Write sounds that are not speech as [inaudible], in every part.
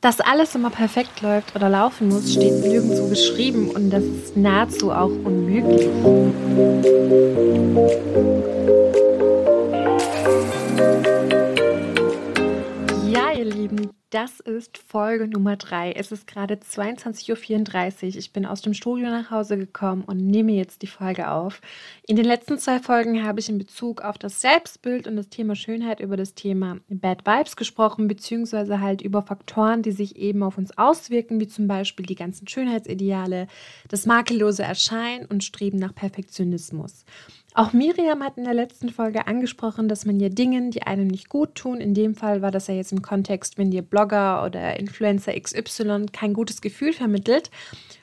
Dass alles immer perfekt läuft oder laufen muss, steht nirgendwo geschrieben und das ist nahezu auch unmöglich. Das ist Folge Nummer 3. Es ist gerade 22.34 Uhr. Ich bin aus dem Studio nach Hause gekommen und nehme jetzt die Folge auf. In den letzten zwei Folgen habe ich in Bezug auf das Selbstbild und das Thema Schönheit über das Thema Bad Vibes gesprochen, beziehungsweise halt über Faktoren, die sich eben auf uns auswirken, wie zum Beispiel die ganzen Schönheitsideale, das makellose Erscheinen und Streben nach Perfektionismus. Auch Miriam hat in der letzten Folge angesprochen, dass man ja Dingen, die einem nicht gut tun, in dem Fall war das ja jetzt im Kontext, wenn dir Blogger oder Influencer XY kein gutes Gefühl vermittelt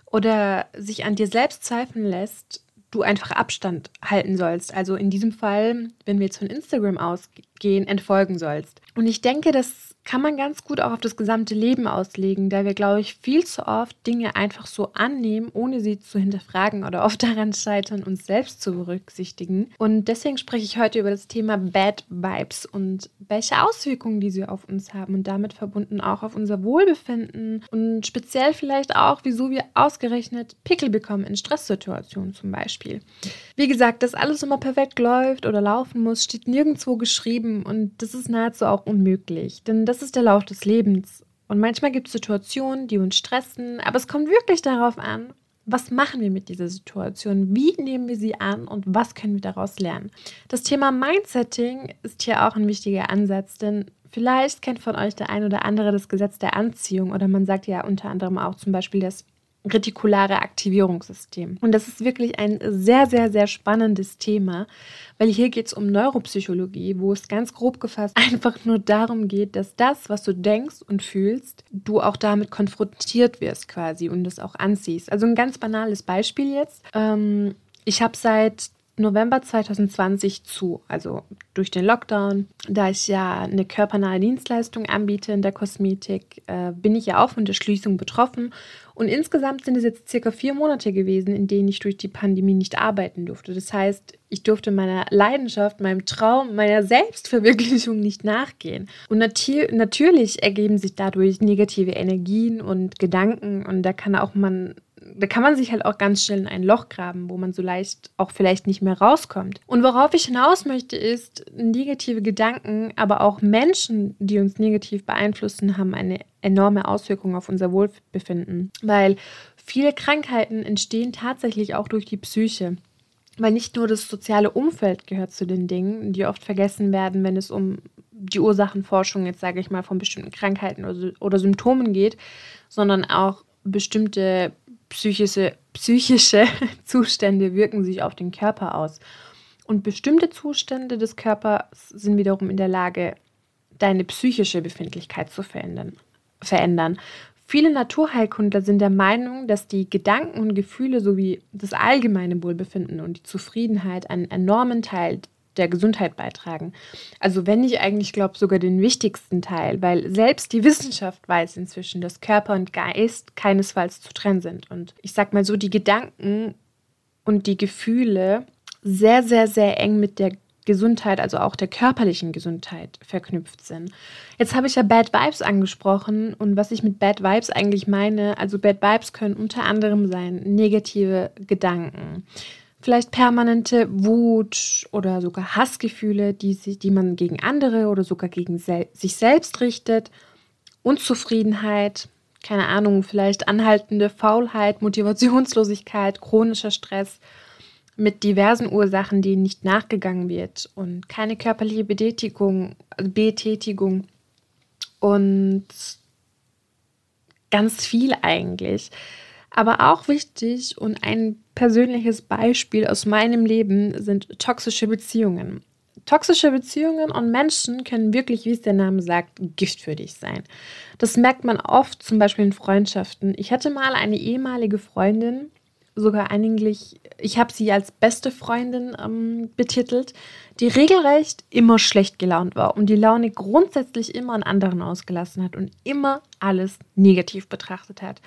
oder sich an dir selbst zweifeln lässt, du einfach Abstand halten sollst. Also in diesem Fall, wenn wir jetzt von Instagram ausgehen, entfolgen sollst. Und ich denke, dass kann man ganz gut auch auf das gesamte Leben auslegen, da wir, glaube ich, viel zu oft Dinge einfach so annehmen, ohne sie zu hinterfragen oder oft daran scheitern, uns selbst zu berücksichtigen. Und deswegen spreche ich heute über das Thema Bad Vibes und welche Auswirkungen diese auf uns haben und damit verbunden auch auf unser Wohlbefinden und speziell vielleicht auch, wieso wir ausgerechnet Pickel bekommen in Stresssituationen zum Beispiel. Wie gesagt, dass alles immer perfekt läuft oder laufen muss, steht nirgendwo geschrieben und das ist nahezu auch unmöglich, denn das das ist der Lauf des Lebens. Und manchmal gibt es Situationen, die uns stressen, aber es kommt wirklich darauf an, was machen wir mit dieser Situation? Wie nehmen wir sie an und was können wir daraus lernen? Das Thema Mindsetting ist hier auch ein wichtiger Ansatz, denn vielleicht kennt von euch der ein oder andere das Gesetz der Anziehung oder man sagt ja unter anderem auch zum Beispiel das retikulare Aktivierungssystem. Und das ist wirklich ein sehr, sehr, sehr spannendes Thema, weil hier geht es um Neuropsychologie, wo es ganz grob gefasst [laughs] einfach nur darum geht, dass das, was du denkst und fühlst, du auch damit konfrontiert wirst quasi und das auch anziehst. Also ein ganz banales Beispiel jetzt. Ähm, ich habe seit November 2020 zu, also durch den Lockdown. Da ich ja eine körpernahe Dienstleistung anbiete in der Kosmetik, äh, bin ich ja auch von der Schließung betroffen. Und insgesamt sind es jetzt circa vier Monate gewesen, in denen ich durch die Pandemie nicht arbeiten durfte. Das heißt, ich durfte meiner Leidenschaft, meinem Traum, meiner Selbstverwirklichung nicht nachgehen. Und nati natürlich ergeben sich dadurch negative Energien und Gedanken und da kann auch man da kann man sich halt auch ganz schnell in ein Loch graben, wo man so leicht auch vielleicht nicht mehr rauskommt. Und worauf ich hinaus möchte, ist, negative Gedanken, aber auch Menschen, die uns negativ beeinflussen, haben eine enorme Auswirkung auf unser Wohlbefinden. Weil viele Krankheiten entstehen tatsächlich auch durch die Psyche. Weil nicht nur das soziale Umfeld gehört zu den Dingen, die oft vergessen werden, wenn es um die Ursachenforschung jetzt sage ich mal von bestimmten Krankheiten oder, oder Symptomen geht, sondern auch bestimmte psychische, psychische [laughs] Zustände wirken sich auf den Körper aus. Und bestimmte Zustände des Körpers sind wiederum in der Lage, deine psychische Befindlichkeit zu verändern. verändern. Viele Naturheilkundler sind der Meinung, dass die Gedanken und Gefühle sowie das allgemeine Wohlbefinden und die Zufriedenheit einen enormen Teil der Gesundheit beitragen. Also wenn ich eigentlich glaube, sogar den wichtigsten Teil, weil selbst die Wissenschaft weiß inzwischen, dass Körper und Geist keinesfalls zu trennen sind. Und ich sag mal so, die Gedanken und die Gefühle sehr, sehr, sehr eng mit der Gesundheit, also auch der körperlichen Gesundheit verknüpft sind. Jetzt habe ich ja Bad Vibes angesprochen und was ich mit Bad Vibes eigentlich meine, also Bad Vibes können unter anderem sein negative Gedanken, vielleicht permanente Wut oder sogar Hassgefühle, die, die man gegen andere oder sogar gegen sel sich selbst richtet, Unzufriedenheit, keine Ahnung, vielleicht anhaltende Faulheit, Motivationslosigkeit, chronischer Stress mit diversen Ursachen, denen nicht nachgegangen wird und keine körperliche Betätigung, also Betätigung und ganz viel eigentlich. Aber auch wichtig und ein persönliches Beispiel aus meinem Leben sind toxische Beziehungen. Toxische Beziehungen und Menschen können wirklich, wie es der Name sagt, Gift für dich sein. Das merkt man oft, zum Beispiel in Freundschaften. Ich hatte mal eine ehemalige Freundin, sogar eigentlich, ich habe sie als beste Freundin ähm, betitelt, die regelrecht immer schlecht gelaunt war und die Laune grundsätzlich immer an anderen ausgelassen hat und immer alles negativ betrachtet hat.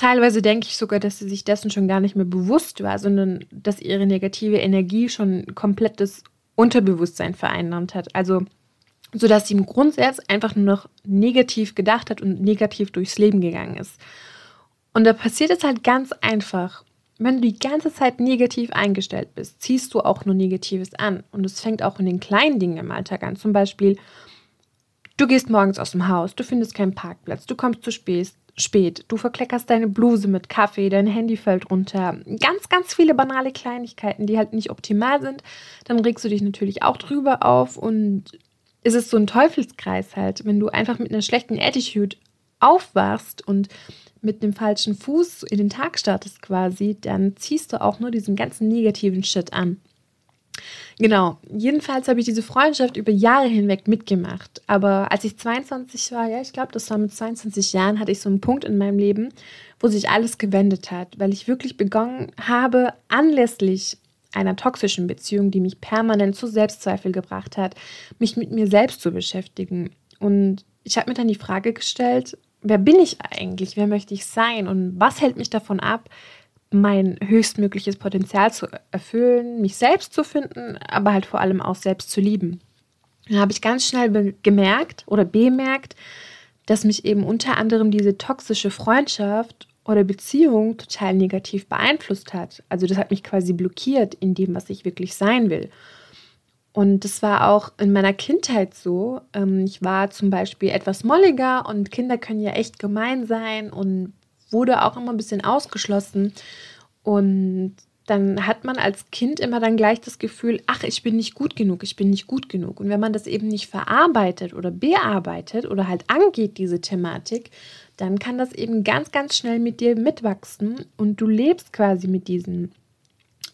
Teilweise denke ich sogar, dass sie sich dessen schon gar nicht mehr bewusst war, sondern dass ihre negative Energie schon komplettes Unterbewusstsein vereinnahmt hat. Also sodass sie im Grundsatz einfach nur noch negativ gedacht hat und negativ durchs Leben gegangen ist. Und da passiert es halt ganz einfach. Wenn du die ganze Zeit negativ eingestellt bist, ziehst du auch nur Negatives an. Und es fängt auch in den kleinen Dingen im Alltag an. Zum Beispiel, du gehst morgens aus dem Haus, du findest keinen Parkplatz, du kommst zu spät, spät, du verkleckerst deine Bluse mit Kaffee, dein Handy fällt runter. Ganz, ganz viele banale Kleinigkeiten, die halt nicht optimal sind. Dann regst du dich natürlich auch drüber auf und es ist so ein Teufelskreis halt, wenn du einfach mit einer schlechten Attitude aufwachst und mit dem falschen Fuß in den Tag startest quasi, dann ziehst du auch nur diesen ganzen negativen Shit an. Genau, jedenfalls habe ich diese Freundschaft über Jahre hinweg mitgemacht. Aber als ich 22 war, ja, ich glaube, das war mit 22 Jahren, hatte ich so einen Punkt in meinem Leben, wo sich alles gewendet hat, weil ich wirklich begonnen habe, anlässlich einer toxischen Beziehung, die mich permanent zu Selbstzweifel gebracht hat, mich mit mir selbst zu beschäftigen. Und ich habe mir dann die Frage gestellt, wer bin ich eigentlich? Wer möchte ich sein? Und was hält mich davon ab, mein höchstmögliches Potenzial zu erfüllen, mich selbst zu finden, aber halt vor allem auch selbst zu lieben? Dann habe ich ganz schnell gemerkt oder bemerkt, dass mich eben unter anderem diese toxische Freundschaft oder Beziehung total negativ beeinflusst hat. Also das hat mich quasi blockiert in dem, was ich wirklich sein will. Und das war auch in meiner Kindheit so. Ähm, ich war zum Beispiel etwas molliger und Kinder können ja echt gemein sein und wurde auch immer ein bisschen ausgeschlossen. Und dann hat man als Kind immer dann gleich das Gefühl, ach, ich bin nicht gut genug, ich bin nicht gut genug. Und wenn man das eben nicht verarbeitet oder bearbeitet oder halt angeht, diese Thematik, dann kann das eben ganz, ganz schnell mit dir mitwachsen und du lebst quasi mit diesem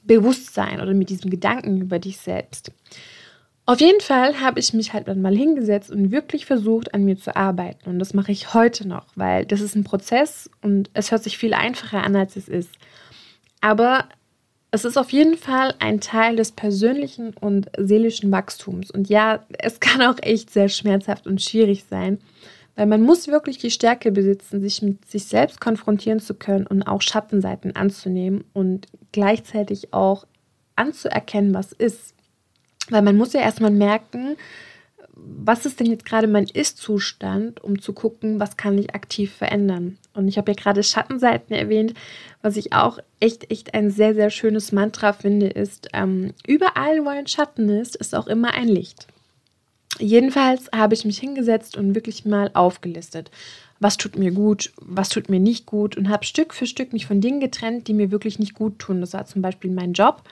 Bewusstsein oder mit diesem Gedanken über dich selbst. Auf jeden Fall habe ich mich halt dann mal hingesetzt und wirklich versucht, an mir zu arbeiten. Und das mache ich heute noch, weil das ist ein Prozess und es hört sich viel einfacher an, als es ist. Aber es ist auf jeden Fall ein Teil des persönlichen und seelischen Wachstums. Und ja, es [laughs] kann auch echt sehr schmerzhaft und schwierig sein, weil man muss wirklich die Stärke besitzen, sich mit sich selbst konfrontieren zu können und auch Schattenseiten anzunehmen und gleichzeitig auch anzuerkennen, was ist. Weil man muss ja erstmal merken, was ist denn jetzt gerade mein Ist-Zustand, um zu gucken, was kann ich aktiv verändern. Und ich habe ja gerade Schattenseiten erwähnt, was ich auch echt, echt ein sehr, sehr schönes Mantra finde, ist, ähm, überall, wo ein Schatten ist, ist auch immer ein Licht. Jedenfalls habe ich mich hingesetzt und wirklich mal aufgelistet, was tut mir gut, was tut mir nicht gut und habe Stück für Stück mich von Dingen getrennt, die mir wirklich nicht gut tun. Das war zum Beispiel mein Job,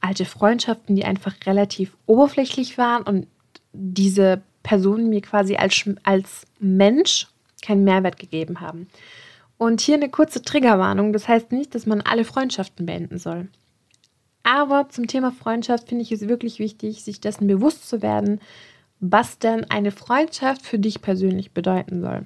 alte Freundschaften, die einfach relativ oberflächlich waren und diese Personen mir quasi als, als Mensch keinen Mehrwert gegeben haben. Und hier eine kurze Triggerwarnung. Das heißt nicht, dass man alle Freundschaften beenden soll. Aber zum Thema Freundschaft finde ich es wirklich wichtig, sich dessen bewusst zu werden, was denn eine Freundschaft für dich persönlich bedeuten soll.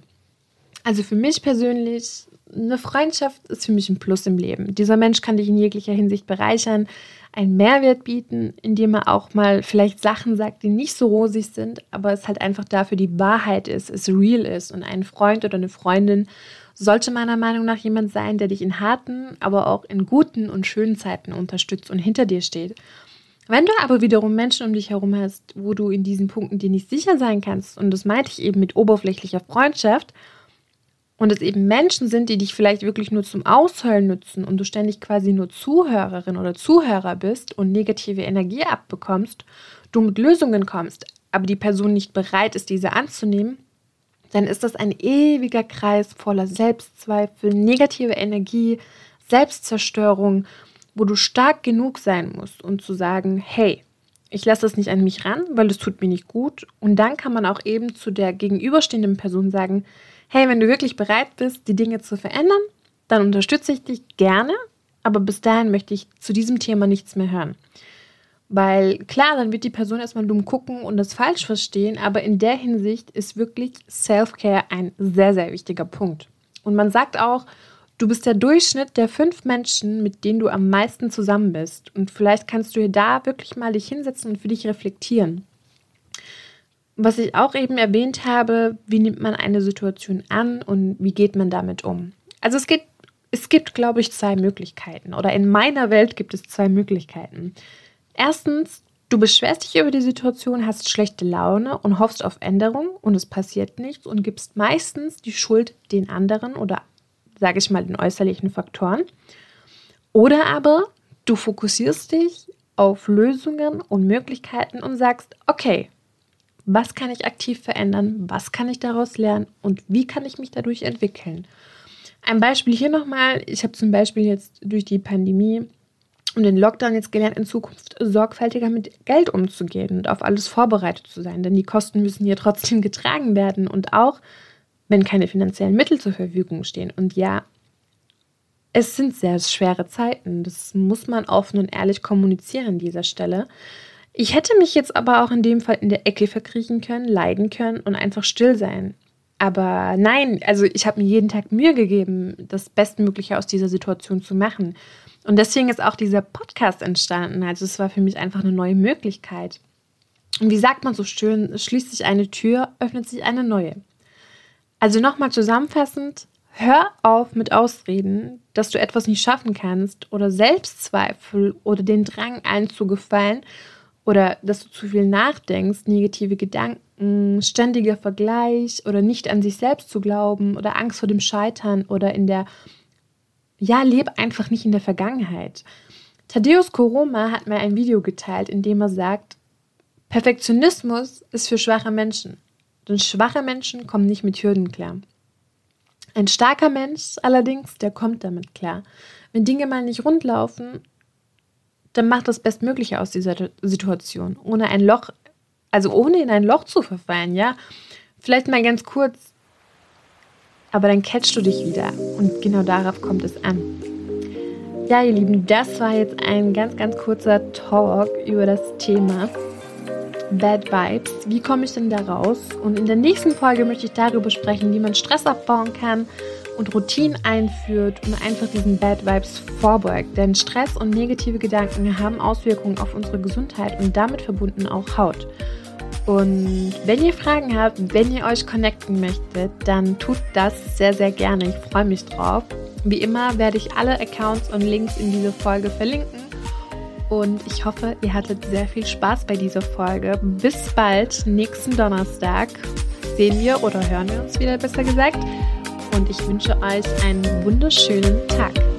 Also für mich persönlich, eine Freundschaft ist für mich ein Plus im Leben. Dieser Mensch kann dich in jeglicher Hinsicht bereichern, einen Mehrwert bieten, indem er auch mal vielleicht Sachen sagt, die nicht so rosig sind, aber es halt einfach dafür die Wahrheit ist, es real ist. Und ein Freund oder eine Freundin sollte meiner Meinung nach jemand sein, der dich in harten, aber auch in guten und schönen Zeiten unterstützt und hinter dir steht. Wenn du aber wiederum Menschen um dich herum hast, wo du in diesen Punkten dir nicht sicher sein kannst, und das meinte ich eben mit oberflächlicher Freundschaft, und es eben Menschen sind, die dich vielleicht wirklich nur zum Ausheulen nutzen und du ständig quasi nur Zuhörerin oder Zuhörer bist und negative Energie abbekommst, du mit Lösungen kommst, aber die Person nicht bereit ist, diese anzunehmen, dann ist das ein ewiger Kreis voller Selbstzweifel, negative Energie, Selbstzerstörung wo du stark genug sein musst, um zu sagen, hey, ich lasse das nicht an mich ran, weil es tut mir nicht gut. Und dann kann man auch eben zu der gegenüberstehenden Person sagen, hey, wenn du wirklich bereit bist, die Dinge zu verändern, dann unterstütze ich dich gerne, aber bis dahin möchte ich zu diesem Thema nichts mehr hören. Weil klar, dann wird die Person erstmal dumm gucken und das falsch verstehen, aber in der Hinsicht ist wirklich Self-Care ein sehr, sehr wichtiger Punkt. Und man sagt auch, Du bist der Durchschnitt der fünf Menschen, mit denen du am meisten zusammen bist. Und vielleicht kannst du hier da wirklich mal dich hinsetzen und für dich reflektieren. Was ich auch eben erwähnt habe, wie nimmt man eine Situation an und wie geht man damit um? Also es geht, es gibt, glaube ich, zwei Möglichkeiten. Oder in meiner Welt gibt es zwei Möglichkeiten. Erstens, Du beschwerst dich über die Situation, hast schlechte Laune und hoffst auf Änderung und es passiert nichts und gibst meistens die Schuld den anderen oder, sage ich mal, den äußerlichen Faktoren. Oder aber du fokussierst dich auf Lösungen und Möglichkeiten und sagst, okay, was kann ich aktiv verändern, was kann ich daraus lernen und wie kann ich mich dadurch entwickeln. Ein Beispiel hier nochmal, ich habe zum Beispiel jetzt durch die Pandemie und den Lockdown jetzt gelernt, in Zukunft sorgfältiger mit Geld umzugehen und auf alles vorbereitet zu sein. Denn die Kosten müssen hier trotzdem getragen werden und auch, wenn keine finanziellen Mittel zur Verfügung stehen. Und ja, es sind sehr schwere Zeiten. Das muss man offen und ehrlich kommunizieren an dieser Stelle. Ich hätte mich jetzt aber auch in dem Fall in der Ecke verkriechen können, leiden können und einfach still sein. Aber nein, also ich habe mir jeden Tag Mühe gegeben, das Bestmögliche aus dieser Situation zu machen. Und deswegen ist auch dieser Podcast entstanden. Also es war für mich einfach eine neue Möglichkeit. Und wie sagt man so schön, schließt sich eine Tür, öffnet sich eine neue. Also nochmal zusammenfassend, hör auf mit Ausreden, dass du etwas nicht schaffen kannst oder Selbstzweifel oder den Drang einzugefallen oder dass du zu viel nachdenkst, negative Gedanken, ständiger Vergleich oder nicht an sich selbst zu glauben oder Angst vor dem Scheitern oder in der ja, leb einfach nicht in der Vergangenheit. Thaddeus Koroma hat mir ein Video geteilt, in dem er sagt, Perfektionismus ist für schwache Menschen. Denn schwache Menschen kommen nicht mit Hürden klar. Ein starker Mensch allerdings, der kommt damit klar. Wenn Dinge mal nicht rund laufen, dann macht das Bestmögliche aus dieser Situation, ohne ein Loch, also ohne in ein Loch zu verfallen, ja. Vielleicht mal ganz kurz, aber dann catchst du dich wieder. Und genau darauf kommt es an. Ja, ihr Lieben, das war jetzt ein ganz, ganz kurzer Talk über das Thema Bad Vibes. Wie komme ich denn da raus? Und in der nächsten Folge möchte ich darüber sprechen, wie man Stress abbauen kann und Routinen einführt und einfach diesen Bad Vibes vorbeugt. Denn Stress und negative Gedanken haben Auswirkungen auf unsere Gesundheit und damit verbunden auch Haut. Und wenn ihr Fragen habt, wenn ihr euch connecten möchtet, dann tut das sehr, sehr gerne. Ich freue mich drauf. Wie immer werde ich alle Accounts und Links in dieser Folge verlinken. Und ich hoffe, ihr hattet sehr viel Spaß bei dieser Folge. Bis bald, nächsten Donnerstag sehen wir oder hören wir uns wieder, besser gesagt. Und ich wünsche euch einen wunderschönen Tag.